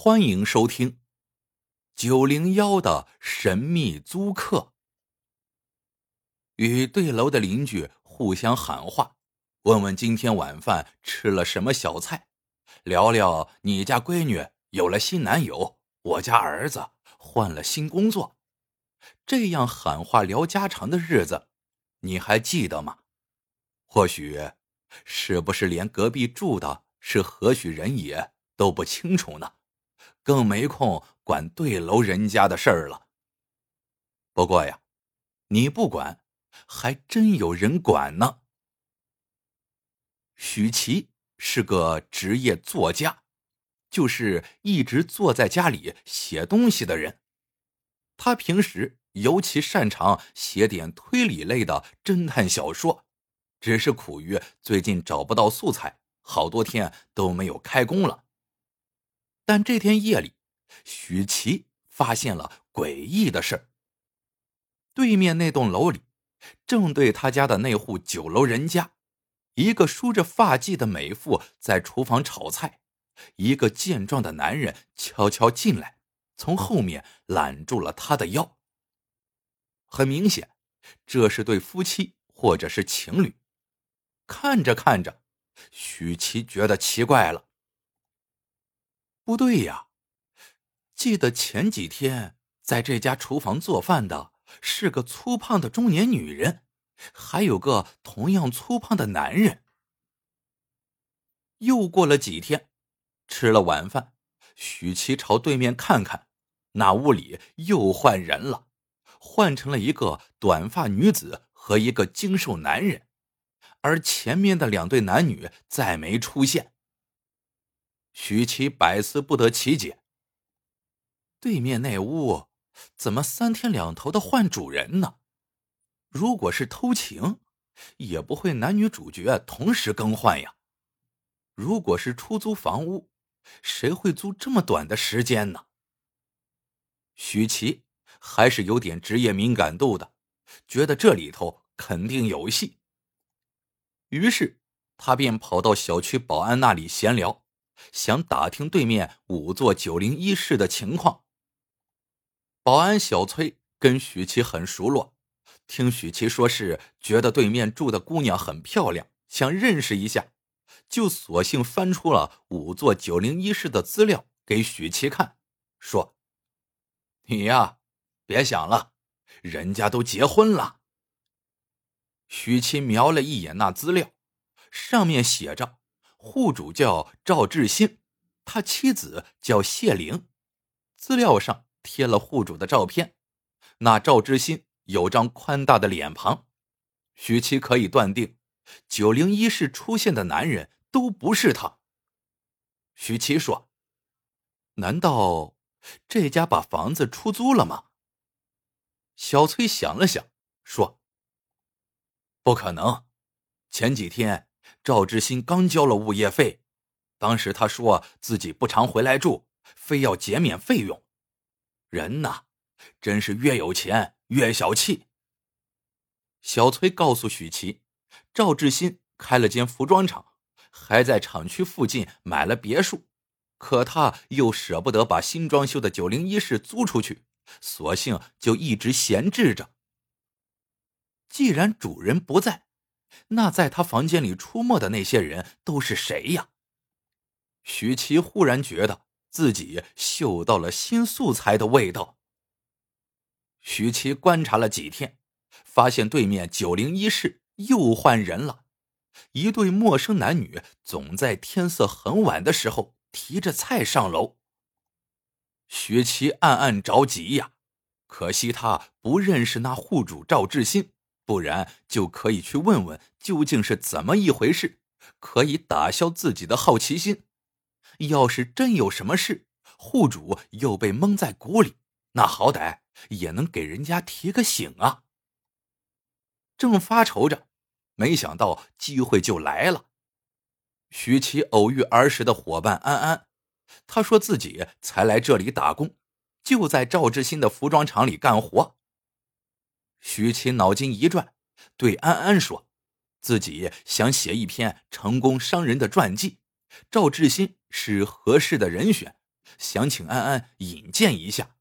欢迎收听九零幺的神秘租客。与对楼的邻居互相喊话，问问今天晚饭吃了什么小菜，聊聊你家闺女有了新男友，我家儿子换了新工作。这样喊话聊家常的日子，你还记得吗？或许，是不是连隔壁住的是何许人也都不清楚呢？更没空管对楼人家的事儿了。不过呀，你不管，还真有人管呢。许琪是个职业作家，就是一直坐在家里写东西的人。他平时尤其擅长写点推理类的侦探小说，只是苦于最近找不到素材，好多天都没有开工了。但这天夜里，许琪发现了诡异的事对面那栋楼里，正对他家的那户九楼人家，一个梳着发髻的美妇在厨房炒菜，一个健壮的男人悄悄进来，从后面揽住了他的腰。很明显，这是对夫妻或者是情侣。看着看着，许琪觉得奇怪了。不对呀，记得前几天在这家厨房做饭的是个粗胖的中年女人，还有个同样粗胖的男人。又过了几天，吃了晚饭，许琪朝对面看看，那屋里又换人了，换成了一个短发女子和一个精瘦男人，而前面的两对男女再没出现。许琪百思不得其解。对面那屋怎么三天两头的换主人呢？如果是偷情，也不会男女主角同时更换呀。如果是出租房屋，谁会租这么短的时间呢？许琪还是有点职业敏感度的，觉得这里头肯定有戏。于是他便跑到小区保安那里闲聊。想打听对面五座九零一室的情况。保安小崔跟许琪很熟络，听许琪说是觉得对面住的姑娘很漂亮，想认识一下，就索性翻出了五座九零一室的资料给许琪看，说：“你呀，别想了，人家都结婚了。”许琪瞄了一眼那资料，上面写着。户主叫赵志新，他妻子叫谢玲。资料上贴了户主的照片，那赵志新有张宽大的脸庞。许琪可以断定，九零一室出现的男人都不是他。许琪说：“难道这家把房子出租了吗？”小崔想了想，说：“不可能，前几天。”赵志新刚交了物业费，当时他说自己不常回来住，非要减免费用。人呐，真是越有钱越小气。小崔告诉许琪，赵志新开了间服装厂，还在厂区附近买了别墅，可他又舍不得把新装修的九零一室租出去，索性就一直闲置着。既然主人不在。那在他房间里出没的那些人都是谁呀？许琪忽然觉得自己嗅到了新素材的味道。许琪观察了几天，发现对面九零一室又换人了，一对陌生男女总在天色很晚的时候提着菜上楼。许琪暗暗着急呀，可惜他不认识那户主赵志新。不然就可以去问问究竟是怎么一回事，可以打消自己的好奇心。要是真有什么事，户主又被蒙在鼓里，那好歹也能给人家提个醒啊。正发愁着，没想到机会就来了。许琪偶遇儿时的伙伴安安，他说自己才来这里打工，就在赵志新的服装厂里干活。许琪脑筋一转，对安安说：“自己想写一篇成功商人的传记，赵志新是合适的人选，想请安安引荐一下。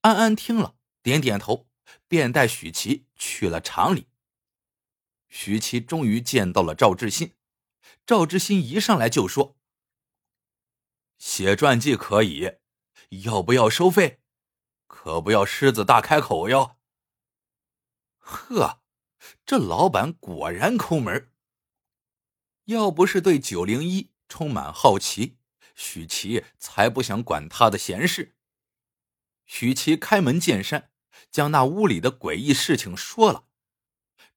安安听了，点点头，便带许琪去了厂里。许琪终于见到了赵志新，赵志新一上来就说：“写传记可以，要不要收费？可不要狮子大开口哟。”呵，这老板果然抠门。要不是对九零一充满好奇，许琪才不想管他的闲事。许琪开门见山，将那屋里的诡异事情说了。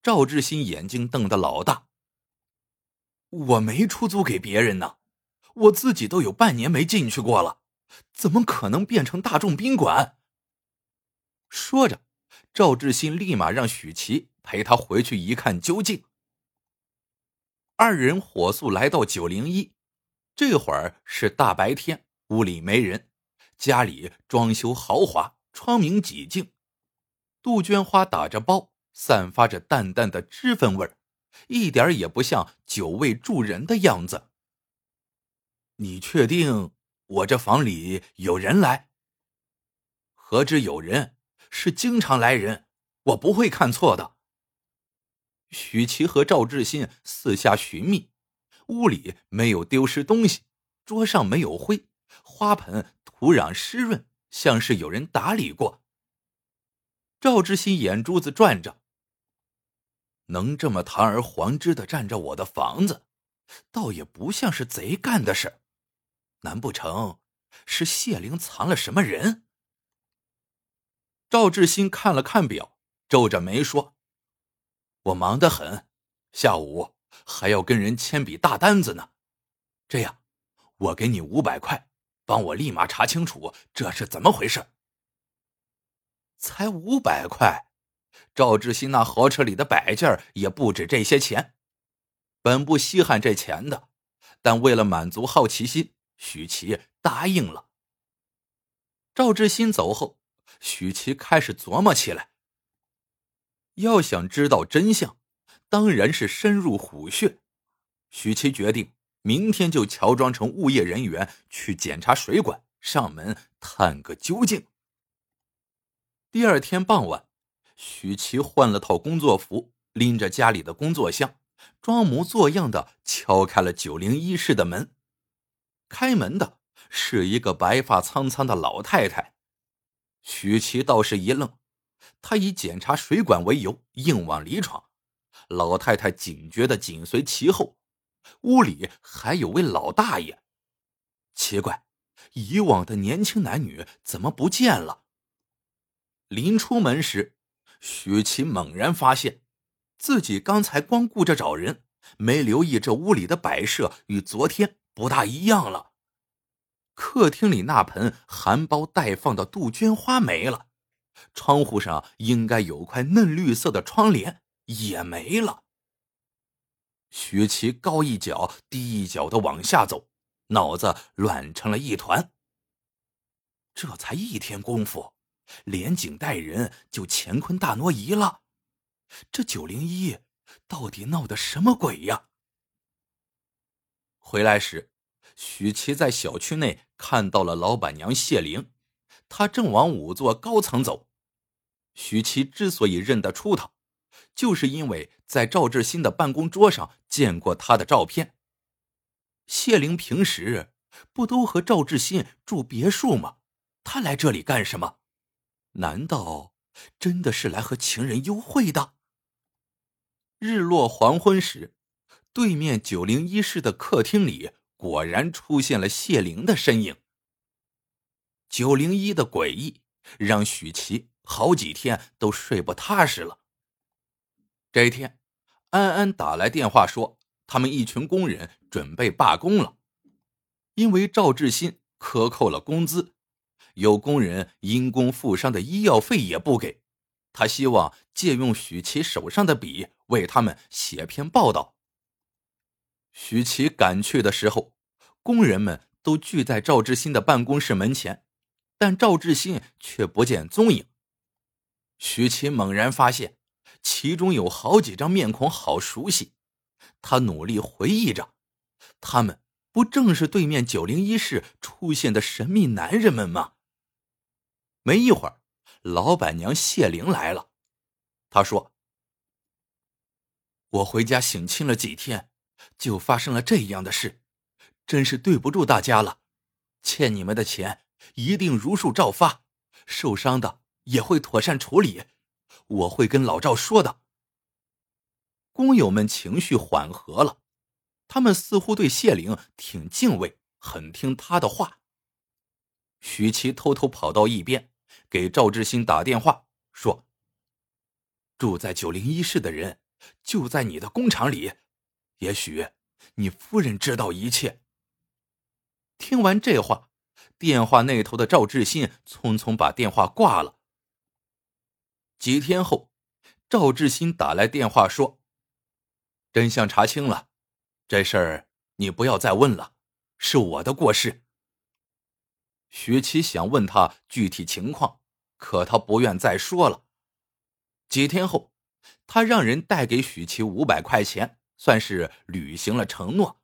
赵志新眼睛瞪得老大。我没出租给别人呢，我自己都有半年没进去过了，怎么可能变成大众宾馆？说着，赵志新立马让许琪陪他回去一看究竟。二人火速来到九零一，这会儿是大白天，屋里没人，家里装修豪华，窗明几净，杜鹃花打着包。散发着淡淡的脂粉味儿，一点也不像久未住人的样子。你确定我这房里有人来？何止有人，是经常来人，我不会看错的。许琪和赵志新四下寻觅，屋里没有丢失东西，桌上没有灰，花盆土壤湿润，像是有人打理过。赵志新眼珠子转着。能这么堂而皇之的占着我的房子，倒也不像是贼干的事难不成是谢玲藏了什么人？赵志新看了看表，皱着眉说：“我忙得很，下午还要跟人签笔大单子呢。这样，我给你五百块，帮我立马查清楚这是怎么回事。”才五百块。赵志新那豪车里的摆件也不止这些钱，本不稀罕这钱的，但为了满足好奇心，许琪答应了。赵志新走后，许琪开始琢磨起来。要想知道真相，当然是深入虎穴。许琪决定明天就乔装成物业人员去检查水管，上门探个究竟。第二天傍晚。许琪换了套工作服，拎着家里的工作箱，装模作样的敲开了九零一室的门。开门的是一个白发苍苍的老太太。许琪倒是一愣，他以检查水管为由硬往里闯，老太太警觉的紧随其后。屋里还有位老大爷，奇怪，以往的年轻男女怎么不见了？临出门时。许琪猛然发现，自己刚才光顾着找人，没留意这屋里的摆设与昨天不大一样了。客厅里那盆含苞待放的杜鹃花没了，窗户上应该有块嫩绿色的窗帘也没了。徐奇高一脚低一脚的往下走，脑子乱成了一团。这才一天功夫。连警带人就乾坤大挪移了，这九零一到底闹的什么鬼呀？回来时，许琪在小区内看到了老板娘谢玲，她正往五座高层走。许琪之所以认得出她，就是因为在赵志新的办公桌上见过她的照片。谢玲平时不都和赵志新住别墅吗？她来这里干什么？难道真的是来和情人幽会的？日落黄昏时，对面九零一室的客厅里果然出现了谢灵的身影。九零一的诡异让许琪好几天都睡不踏实了。这一天，安安打来电话说，他们一群工人准备罢工了，因为赵志新克扣了工资。有工人因公负伤的医药费也不给，他希望借用许琪手上的笔为他们写篇报道。许琪赶去的时候，工人们都聚在赵志新的办公室门前，但赵志新却不见踪影。许琪猛然发现，其中有好几张面孔好熟悉，他努力回忆着，他们不正是对面九零一室出现的神秘男人们吗？没一会儿，老板娘谢玲来了。她说：“我回家省亲了几天，就发生了这样的事，真是对不住大家了。欠你们的钱一定如数照发，受伤的也会妥善处理。我会跟老赵说的。”工友们情绪缓和了。他们似乎对谢玲挺敬畏，很听他的话。许琪偷偷跑到一边，给赵志新打电话说：“住在九零一室的人就在你的工厂里，也许你夫人知道一切。”听完这话，电话那头的赵志新匆匆把电话挂了。几天后，赵志新打来电话说：“真相查清了。”这事儿你不要再问了，是我的过失。徐琪想问他具体情况，可他不愿再说了。几天后，他让人带给许琪五百块钱，算是履行了承诺。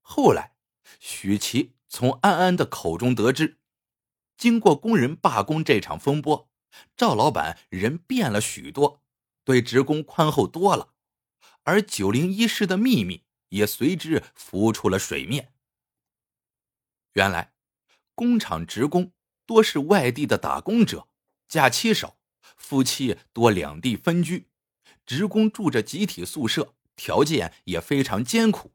后来，许琪从安安的口中得知，经过工人罢工这场风波，赵老板人变了许多，对职工宽厚多了。而九零一室的秘密也随之浮出了水面。原来，工厂职工多是外地的打工者，假期少，夫妻多两地分居，职工住着集体宿舍，条件也非常艰苦。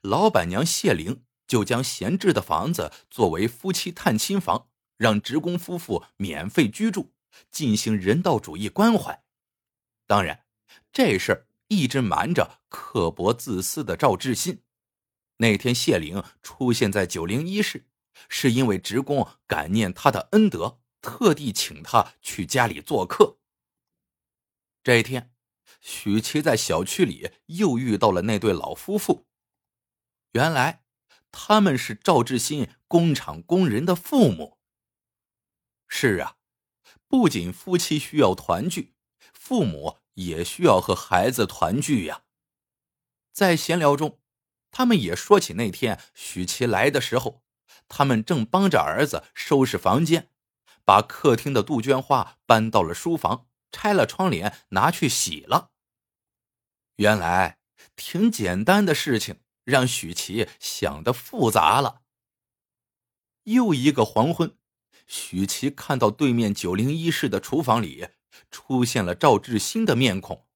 老板娘谢玲就将闲置的房子作为夫妻探亲房，让职工夫妇免费居住，进行人道主义关怀。当然，这事儿。一直瞒着刻薄自私的赵志新。那天谢玲出现在九零一室，是因为职工感念他的恩德，特地请他去家里做客。这一天，许琪在小区里又遇到了那对老夫妇。原来，他们是赵志新工厂工人的父母。是啊，不仅夫妻需要团聚，父母。也需要和孩子团聚呀。在闲聊中，他们也说起那天许琪来的时候，他们正帮着儿子收拾房间，把客厅的杜鹃花搬到了书房，拆了窗帘拿去洗了。原来挺简单的事情，让许琪想的复杂了。又一个黄昏，许琪看到对面九零一室的厨房里。出现了赵志新的面孔，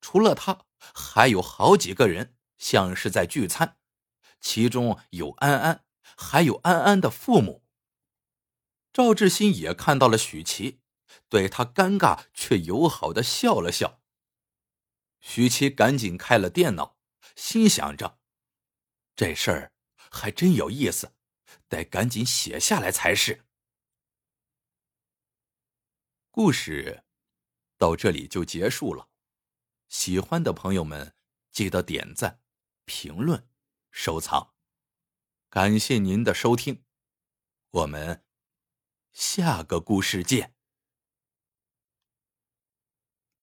除了他，还有好几个人，像是在聚餐，其中有安安，还有安安的父母。赵志新也看到了许琪，对他尴尬却友好的笑了笑。徐七赶紧开了电脑，心想着，这事儿还真有意思，得赶紧写下来才是。故事到这里就结束了。喜欢的朋友们记得点赞、评论、收藏，感谢您的收听，我们下个故事见。